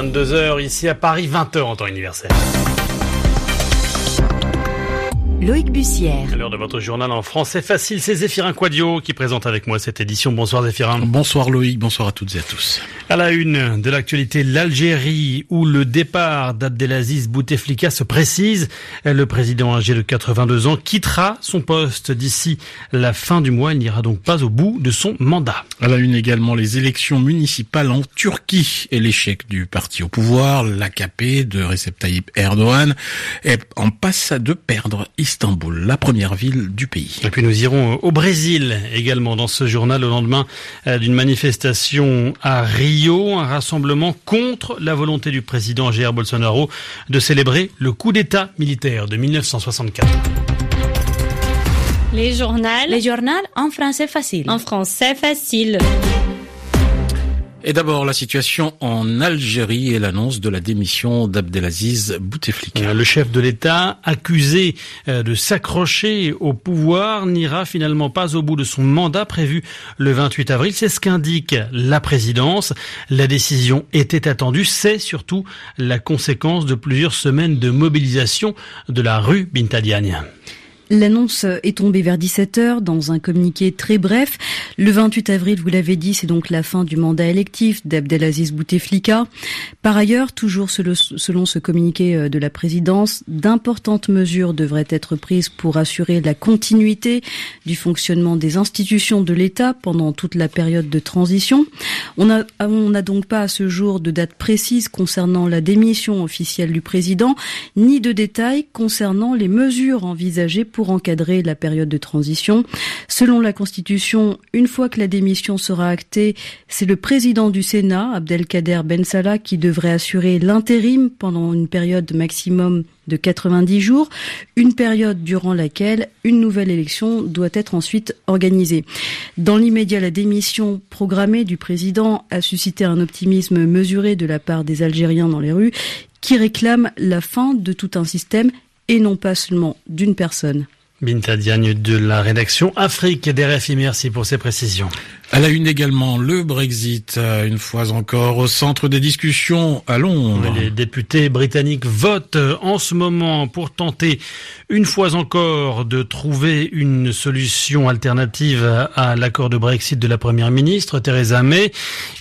22h ici à Paris, 20h en temps universel. Loïc Bussière. À l'heure de votre journal en français facile, c'est Zéphirin Quadio qui présente avec moi cette édition. Bonsoir Zéphirin. Bonsoir Loïc, bonsoir à toutes et à tous. À la une de l'actualité, l'Algérie où le départ d'Abdelaziz Bouteflika se précise. Le président âgé de 82 ans quittera son poste d'ici la fin du mois. Il n'ira donc pas au bout de son mandat. À la une également, les élections municipales en Turquie et l'échec du parti au pouvoir, l'AKP de Recep Tayyip Erdogan est en passe de perdre Istanbul, la première ville du pays. Et puis nous irons au Brésil également dans ce journal au lendemain euh, d'une manifestation à Rio, un rassemblement contre la volonté du président Jair Bolsonaro de célébrer le coup d'État militaire de 1964. Les journaux. Les journaux en français facile. En français facile. Et d'abord, la situation en Algérie et l'annonce de la démission d'Abdelaziz Bouteflika. Le chef de l'État, accusé euh, de s'accrocher au pouvoir, n'ira finalement pas au bout de son mandat prévu le 28 avril. C'est ce qu'indique la présidence. La décision était attendue. C'est surtout la conséquence de plusieurs semaines de mobilisation de la rue Bintadiane. L'annonce est tombée vers 17h dans un communiqué très bref. Le 28 avril, vous l'avez dit, c'est donc la fin du mandat électif d'Abdelaziz Bouteflika. Par ailleurs, toujours selon ce communiqué euh, de la présidence, d'importantes mesures devraient être prises pour assurer la continuité du fonctionnement des institutions de l'État pendant toute la période de transition. On n'a donc pas à ce jour de date précise concernant la démission officielle du président, ni de détails concernant les mesures envisagées pour encadrer la période de transition. Selon la Constitution, une fois que la démission sera actée, c'est le président du Sénat, Abdelkader Ben Salah, qui devrait assurer l'intérim pendant une période maximum de 90 jours, une période durant laquelle une nouvelle élection doit être ensuite organisée. Dans l'immédiat, la démission programmée du président a suscité un optimisme mesuré de la part des Algériens dans les rues qui réclament la fin de tout un système et non pas seulement d'une personne. Binta Diagne de la rédaction Afrique d'RFI, merci pour ces précisions. À la une également, le Brexit, euh, une fois encore au centre des discussions à Londres. Les députés britanniques votent en ce moment pour tenter, une fois encore, de trouver une solution alternative à l'accord de Brexit de la première ministre, Theresa May.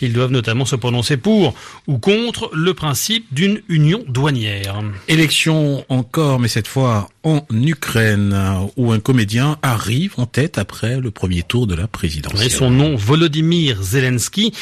Ils doivent notamment se prononcer pour ou contre le principe d'une union douanière. Élection encore, mais cette fois en Ukraine, où un comédien arrive en tête après le premier tour de la présidence. Et son nom Volodymyr Zelensky.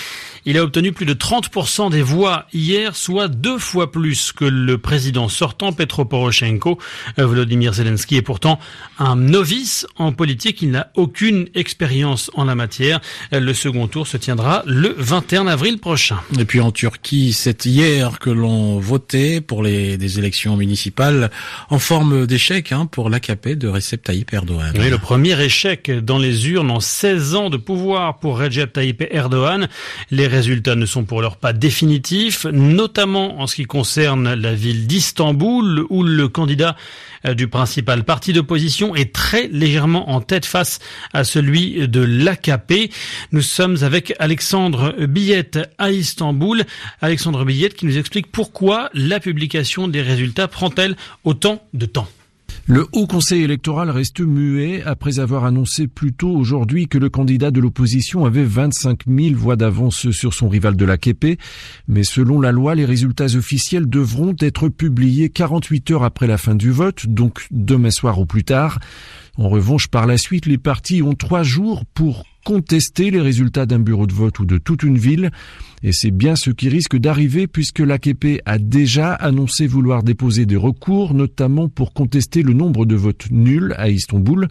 Il a obtenu plus de 30% des voix hier, soit deux fois plus que le président sortant Petro Poroshenko. Euh, Volodymyr Zelensky est pourtant un novice en politique. Il n'a aucune expérience en la matière. Euh, le second tour se tiendra le 21 avril prochain. Et puis en Turquie, c'est hier que l'on votait pour les des élections municipales en forme d'échec hein, pour l'AKP de Recep Tayyip Erdogan. Oui, le premier échec dans les urnes en 16 ans de pouvoir pour Recep Tayyip Erdogan. Les résultats ne sont pour l'heure pas définitifs, notamment en ce qui concerne la ville d'Istanbul, où le candidat euh, du principal parti d'opposition est très légèrement en tête face à celui de l'AKP. Nous sommes avec Alexandre Billette à Istanbul. Alexandre Billette qui nous explique pourquoi la publication des résultats prend-elle autant de temps. Le Haut Conseil électoral reste muet après avoir annoncé plus tôt aujourd'hui que le candidat de l'opposition avait 25 000 voix d'avance sur son rival de la l'AKP. Mais selon la loi, les résultats officiels devront être publiés 48 heures après la fin du vote, donc demain soir ou plus tard. En revanche, par la suite, les partis ont trois jours pour contester les résultats d'un bureau de vote ou de toute une ville. Et c'est bien ce qui risque d'arriver puisque l'AKP a déjà annoncé vouloir déposer des recours, notamment pour contester le nombre de votes nuls à Istanbul.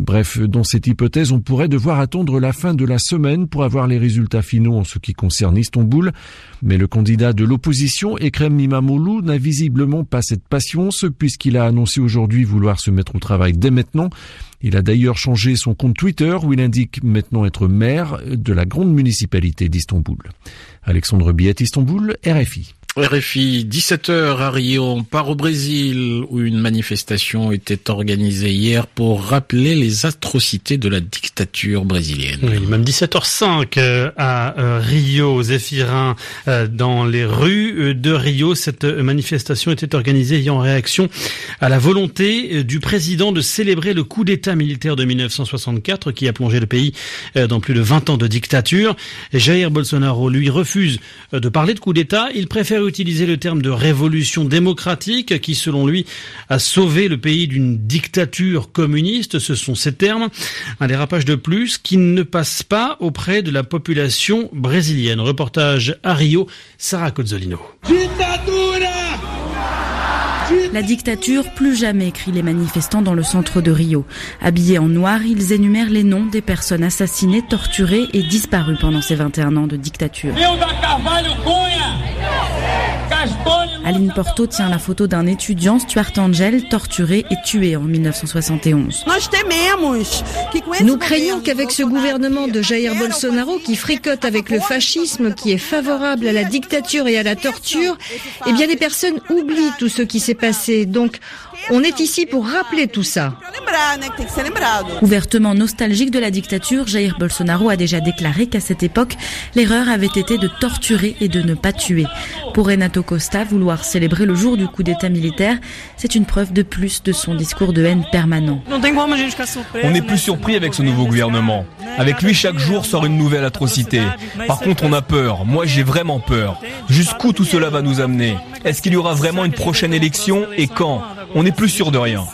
Bref, dans cette hypothèse, on pourrait devoir attendre la fin de la semaine pour avoir les résultats finaux en ce qui concerne Istanbul. Mais le candidat de l'opposition, Ekrem Imamoglu, n'a visiblement pas cette patience puisqu'il a annoncé aujourd'hui vouloir se mettre au travail dès maintenant. Il a d'ailleurs changé son compte Twitter où il indique maintenant être maire de la grande municipalité d'Istanbul. Alexandre Biet, Istanbul, RFI. RFI, 17h à Rio, part au Brésil où une manifestation était organisée hier pour rappeler les atrocités de la dictature dictature brésilienne. Oui, même 17h05 euh, à euh, Rio, Zéphirin, euh, dans les rues de Rio. Cette manifestation était organisée en réaction à la volonté du président de célébrer le coup d'État militaire de 1964 qui a plongé le pays dans plus de 20 ans de dictature. Jair Bolsonaro, lui, refuse de parler de coup d'État. Il préfère utiliser le terme de révolution démocratique qui, selon lui, a sauvé le pays d'une dictature communiste. Ce sont ces termes. Un dérapage de plus qui ne passe pas auprès de la population brésilienne. Reportage à Rio, Sarah Cozzolino. La dictature, plus jamais, crient les manifestants dans le centre de Rio. Habillés en noir, ils énumèrent les noms des personnes assassinées, torturées et disparues pendant ces 21 ans de dictature. Aline Porto tient la photo d'un étudiant, Stuart Angel, torturé et tué en 1971. Nous craignons qu'avec ce gouvernement de Jair Bolsonaro qui fricote avec le fascisme, qui est favorable à la dictature et à la torture, eh bien les personnes oublient tout ce qui s'est passé. Donc on est ici pour rappeler tout ça. Ouvertement nostalgique de la dictature, Jair Bolsonaro a déjà déclaré qu'à cette époque, l'erreur avait été de torturer et de ne pas tuer. Pour Renato Costa, vouloir célébrer le jour du coup d'État militaire, c'est une preuve de plus de son discours de haine permanent. On n'est plus surpris avec ce nouveau gouvernement. Avec lui, chaque jour sort une nouvelle atrocité. Par contre, on a peur. Moi, j'ai vraiment peur. Jusqu'où tout cela va nous amener? Est-ce qu'il y aura vraiment une prochaine élection? Et quand? On n'est plus sûr de rien.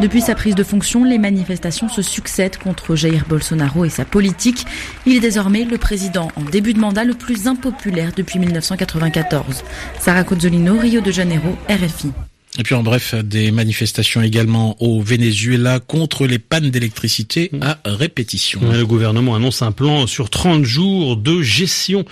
Depuis sa prise de fonction, les manifestations se succèdent contre Jair Bolsonaro et sa politique. Il est désormais le président en début de mandat le plus impopulaire depuis 1994. Sarah Cozzolino, Rio de Janeiro, RFI. Et puis en bref, des manifestations également au Venezuela contre les pannes d'électricité à répétition. Le gouvernement annonce un plan sur 30 jours de gestion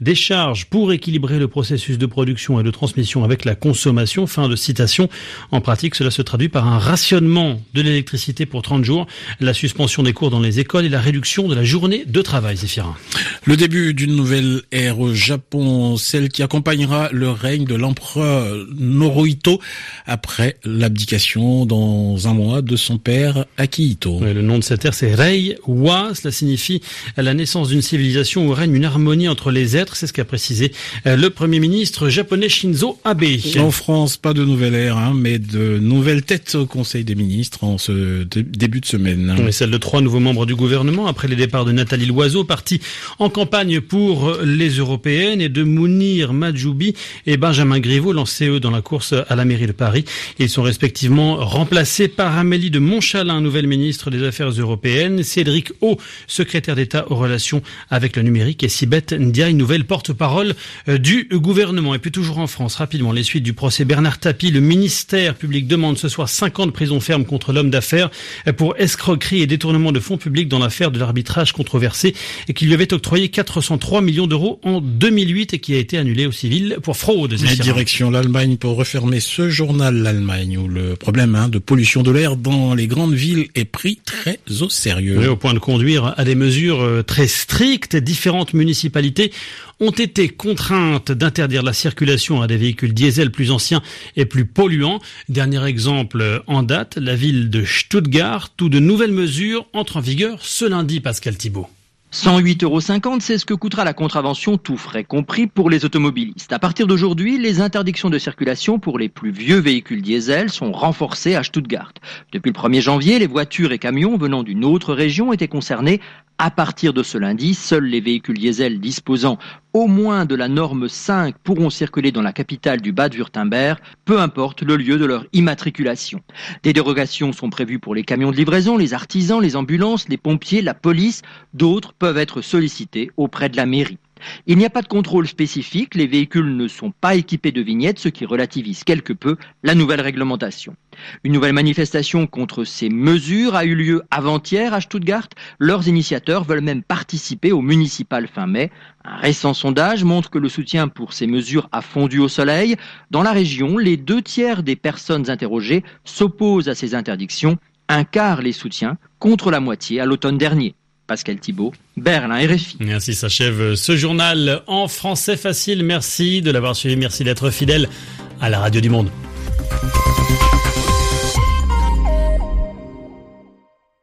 des charges pour équilibrer le processus de production et de transmission avec la consommation. Fin de citation. En pratique, cela se traduit par un rationnement de l'électricité pour 30 jours, la suspension des cours dans les écoles et la réduction de la journée de travail, Zéphirin. Le début d'une nouvelle ère au Japon, celle qui accompagnera le règne de l'empereur Norohito après l'abdication dans un mois de son père Akihito. le nom de cette ère, c'est Reiwa. Cela signifie la naissance d'une civilisation où règne une harmonie entre les êtres c'est ce qu'a précisé euh, le Premier ministre japonais Shinzo Abe. En France, pas de nouvelle ère, hein, mais de nouvelles têtes au Conseil des ministres en ce début de semaine. Oui, celle de trois nouveaux membres du gouvernement après les départs de Nathalie Loiseau, partie en campagne pour les européennes, et de Mounir Majoubi et Benjamin Griveaux, lancés eux dans la course à la mairie de Paris. Ils sont respectivement remplacés par Amélie de Montchalin, nouvelle ministre des Affaires européennes, Cédric O, secrétaire d'État aux relations avec le numérique, et Sibeth Ndiaye, nouvelle porte-parole euh, du gouvernement. Et puis toujours en France, rapidement, les suites du procès Bernard Tapie. Le ministère public demande ce soir 50 de prison ferme contre l'homme d'affaires euh, pour escroquerie et détournement de fonds publics dans l'affaire de l'arbitrage controversé et qui lui avait octroyé 403 millions d'euros en 2008 et qui a été annulé au civil pour fraude. La direction l'Allemagne pour refermer ce journal l'Allemagne où le problème hein, de pollution de l'air dans les grandes villes est pris très au sérieux. au point de conduire à des mesures euh, très strictes. Différentes municipalités ont été contraintes d'interdire la circulation à des véhicules diesel plus anciens et plus polluants. Dernier exemple en date, la ville de Stuttgart, où de nouvelles mesures entrent en vigueur ce lundi, Pascal Thibault. 108,50 euros, c'est ce que coûtera la contravention, tout frais compris, pour les automobilistes. À partir d'aujourd'hui, les interdictions de circulation pour les plus vieux véhicules diesel sont renforcées à Stuttgart. Depuis le 1er janvier, les voitures et camions venant d'une autre région étaient concernés à partir de ce lundi, seuls les véhicules diesel disposant au moins de la norme 5 pourront circuler dans la capitale du Bade-Württemberg, peu importe le lieu de leur immatriculation. Des dérogations sont prévues pour les camions de livraison, les artisans, les ambulances, les pompiers, la police. D'autres peuvent être sollicités auprès de la mairie. Il n'y a pas de contrôle spécifique, les véhicules ne sont pas équipés de vignettes, ce qui relativise quelque peu la nouvelle réglementation. Une nouvelle manifestation contre ces mesures a eu lieu avant-hier à Stuttgart. Leurs initiateurs veulent même participer au municipal fin mai. Un récent sondage montre que le soutien pour ces mesures a fondu au soleil. Dans la région, les deux tiers des personnes interrogées s'opposent à ces interdictions. Un quart les soutient contre la moitié à l'automne dernier. Pascal Thibault, Berlin RFI. Merci, s'achève ce journal en français facile. Merci de l'avoir suivi, merci d'être fidèle à la radio du monde.